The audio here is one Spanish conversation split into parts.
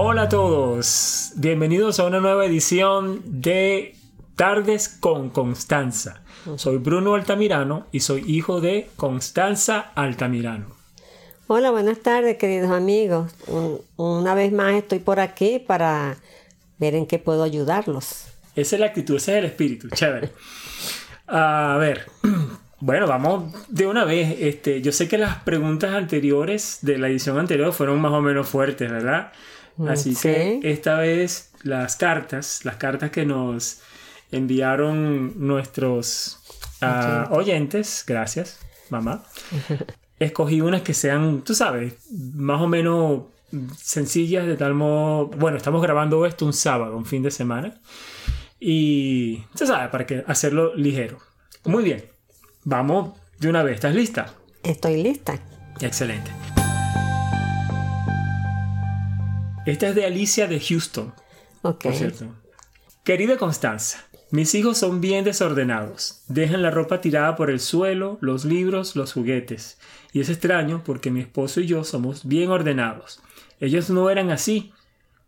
Hola a todos, bienvenidos a una nueva edición de Tardes con Constanza. Soy Bruno Altamirano y soy hijo de Constanza Altamirano. Hola, buenas tardes queridos amigos. una vez más estoy por aquí para ver en qué puedo ayudarlos. Esa es la actitud, ese es el espíritu, chévere. A ver, bueno, vamos de una vez. Este, yo sé que las preguntas anteriores de la edición anterior fueron más o menos fuertes, ¿verdad? Así que esta vez las cartas, las cartas que nos enviaron nuestros ah, oyentes, gracias, mamá. Escogí unas que sean, tú sabes, más o menos sencillas de tal modo, bueno, estamos grabando esto un sábado, un fin de semana. Y, tú sabes, para que hacerlo ligero. Muy bien, vamos de una vez, ¿estás lista? Estoy lista. Excelente. Esta es de Alicia de Houston. Ok. Por cierto. Querida Constanza, mis hijos son bien desordenados. Dejan la ropa tirada por el suelo, los libros, los juguetes. Y es extraño porque mi esposo y yo somos bien ordenados. Ellos no eran así.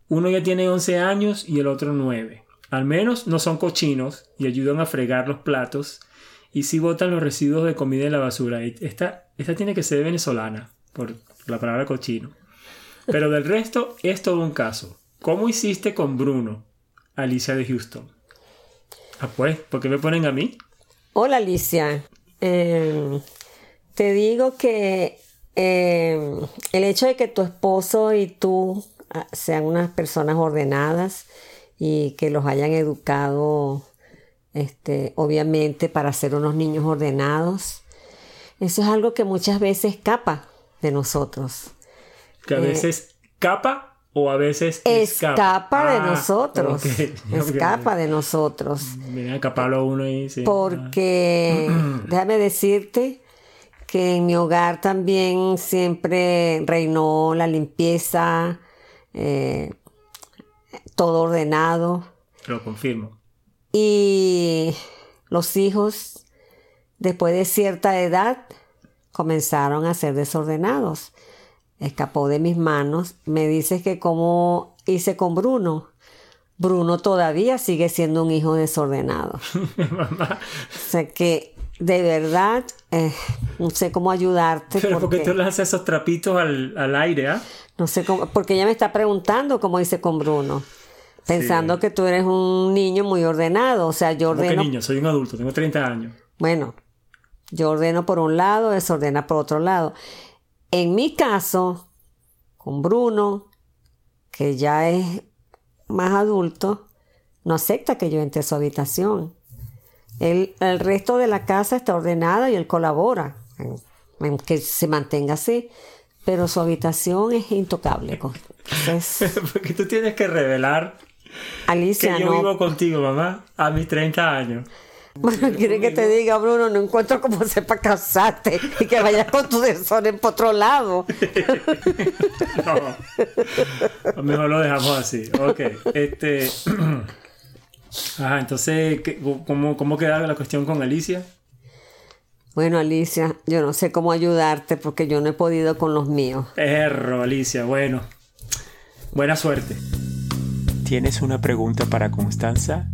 Uno ya tiene 11 años y el otro 9. Al menos no son cochinos y ayudan a fregar los platos y sí botan los residuos de comida en la basura. Esta, esta tiene que ser venezolana por la palabra cochino. Pero del resto es todo un caso. ¿Cómo hiciste con Bruno? Alicia de Houston. Ah, pues, ¿por qué me ponen a mí? Hola Alicia. Em, te digo que em, el hecho de que tu esposo y tú ah, sean unas personas ordenadas y que los hayan educado, este, obviamente, para ser unos niños ordenados, eso es algo que muchas veces escapa de nosotros. Que a eh, veces capa o a veces escapa, escapa de ah, nosotros. Escapa de nosotros. Mira, caparlo uno y sí. Porque déjame decirte que en mi hogar también siempre reinó la limpieza, eh, todo ordenado. Lo confirmo. Y los hijos, después de cierta edad, comenzaron a ser desordenados escapó de mis manos. Me dices que cómo hice con Bruno. Bruno todavía sigue siendo un hijo desordenado. Mamá. O sea que de verdad eh, no sé cómo ayudarte. Pero porque, tú le haces esos trapitos al, aire, ¿ah? No sé cómo, porque ella me está preguntando cómo hice con Bruno. Pensando que tú eres un niño muy ordenado. O sea, yo ordeno. ¿Qué niño? Soy un adulto, tengo 30 años. Bueno, yo ordeno por un lado, desordena por otro lado. En mi caso, con Bruno, que ya es más adulto, no acepta que yo entre a su habitación. el resto de la casa está ordenada y él colabora en, que se mantenga así, pero su habitación es intocable. Porque tú tienes que revelar Alicia, que yo vivo contigo, mamá, a mis 30 años. Bueno, quiere que te diga, Bruno, no encuentro cómo sepa casarte y que vayas con tu desorden por otro lado. no, mejor lo dejamos así. Ok, este... Ajá, entonces, ¿cómo, ¿cómo queda la cuestión con Alicia? Bueno, Alicia, yo no sé cómo ayudarte porque yo no he podido con los míos. Erro, Alicia, bueno. Buena suerte. ¿Tienes una pregunta para Constanza?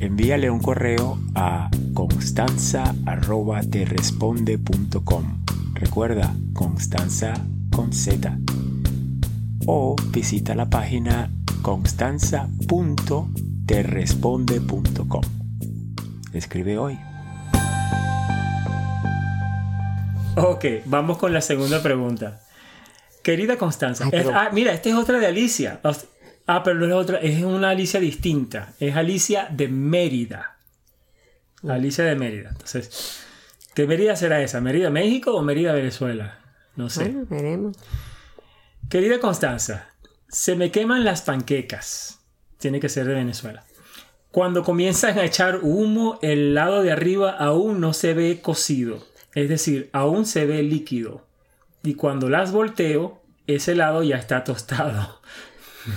Envíale un correo a constanza.terresponde.com. Recuerda, Constanza con Z. O visita la página constanza.terresponde.com. Escribe hoy. Ok, vamos con la segunda pregunta. Querida Constanza, ah, mira, esta es otra de Alicia. Ah, pero es otra, es una Alicia distinta. Es Alicia de Mérida. Alicia de Mérida. Entonces, ¿qué Mérida será esa? ¿Mérida México o Mérida Venezuela? No sé. Bueno, veremos. Querida Constanza, se me queman las panquecas. Tiene que ser de Venezuela. Cuando comienzan a echar humo, el lado de arriba aún no se ve cocido. Es decir, aún se ve líquido. Y cuando las volteo, ese lado ya está tostado.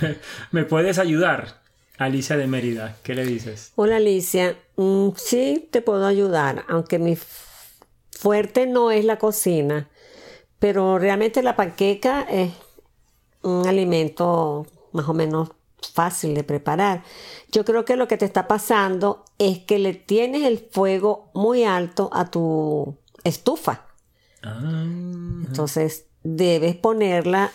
¿Me puedes ayudar? Alicia de Mérida, ¿qué le dices? Hola Alicia, mm, sí te puedo ayudar, aunque mi fuerte no es la cocina, pero realmente la panqueca es un alimento más o menos fácil de preparar. Yo creo que lo que te está pasando es que le tienes el fuego muy alto a tu estufa. Ah, Entonces debes ponerla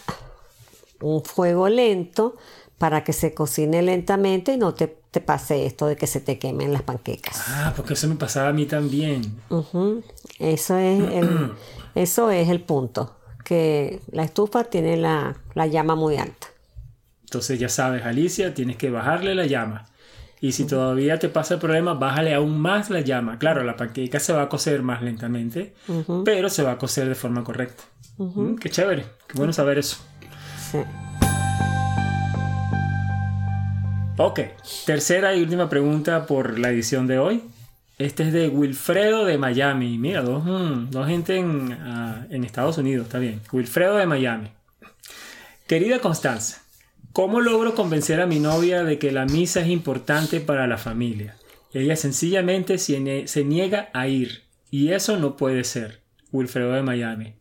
un fuego lento para que se cocine lentamente y no te, te pase esto de que se te quemen las panquecas. ah, porque eso me pasaba a mí también. Eso es el, eso es el punto, que la estufa tiene la, la llama muy alta. Entonces ya sabes, Alicia, tienes que bajarle la llama. Y si todavía te pasa el problema, bájale aún más la llama. Claro, la panqueca se va a cocer más lentamente, pero se va a cocer de forma correcta. Mm, qué chévere, qué bueno saber eso. Ok, tercera y última pregunta por la edición de hoy. Este es de Wilfredo de Miami. Mira, dos, mm, dos gente en, ah, en Estados Unidos, está bien. Wilfredo de Miami. Querida Constanza, ¿cómo logro convencer a mi novia de que la misa es importante para la familia? Ella sencillamente se se niega a ir. Y eso no puede ser. Wilfredo de Miami.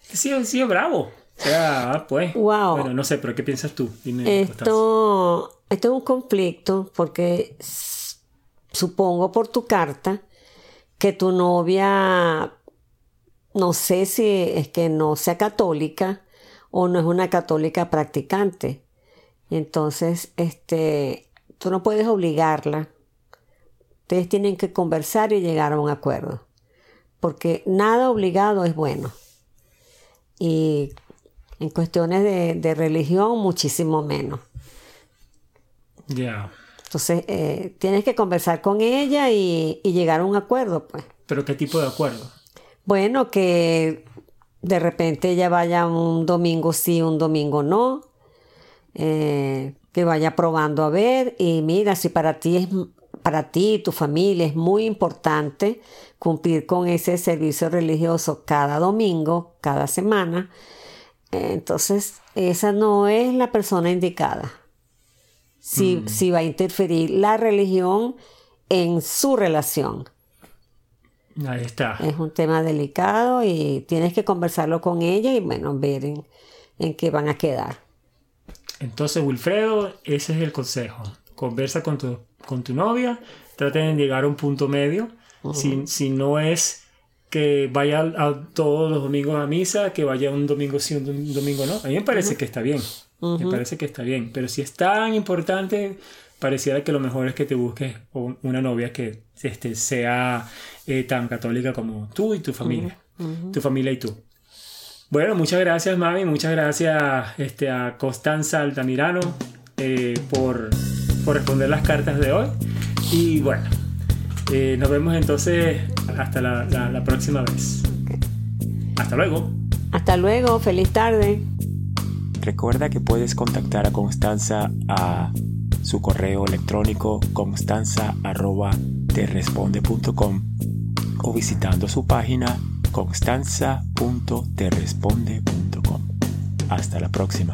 Sí, sí, bravo. Ah, pues. Wow. Bueno, no sé, pero ¿qué piensas tú? Dime. Esto, esto es un conflicto porque supongo por tu carta que tu novia, no sé si es que no sea católica o no es una católica practicante. Entonces, este, tú no puedes obligarla. Ustedes tienen que conversar y llegar a un acuerdo. Porque nada obligado es bueno. Y en cuestiones de, de religión, muchísimo menos. Ya. Entonces, eh, tienes que conversar con ella y, y llegar a un acuerdo, pues. ¿Pero qué tipo de acuerdo? Bueno, que de repente ella vaya un domingo sí, un domingo no. eh, que vaya probando a ver. Y mira, si para ti es para ti y tu familia es muy importante cumplir con ese servicio religioso cada domingo, cada semana, entonces esa no es la persona indicada. Si, si va a interferir la religión en su relación. Ahí está. Es un tema delicado y tienes que conversarlo con ella y bueno, ver en, en qué van a quedar. Entonces, Wilfredo, ese es el consejo. Conversa con tu, con tu novia, traten de llegar a un punto medio. si, si no es que vaya a, todos los domingos a misa, que vaya un domingo sí, un, dom- domingo no. A mí me parece que está bien. Me parece que está bien. Pero si es tan importante, pareciera que lo mejor es que te busques un- una novia que este, sea eh, tan católica como tú y tu familia. Tu familia y tú. Bueno, muchas gracias, Mami. Muchas gracias este, a Constanza Altamirano eh, por, por responder las cartas de hoy. Y bueno, eh, nos vemos entonces hasta la, la- la próxima vez. Hasta luego. Hasta luego, feliz tarde. Recuerda que puedes contactar a Constanza a su correo electrónico constanza@terresponde.com o visitando su página constanza.terresponde.com. Hasta la próxima.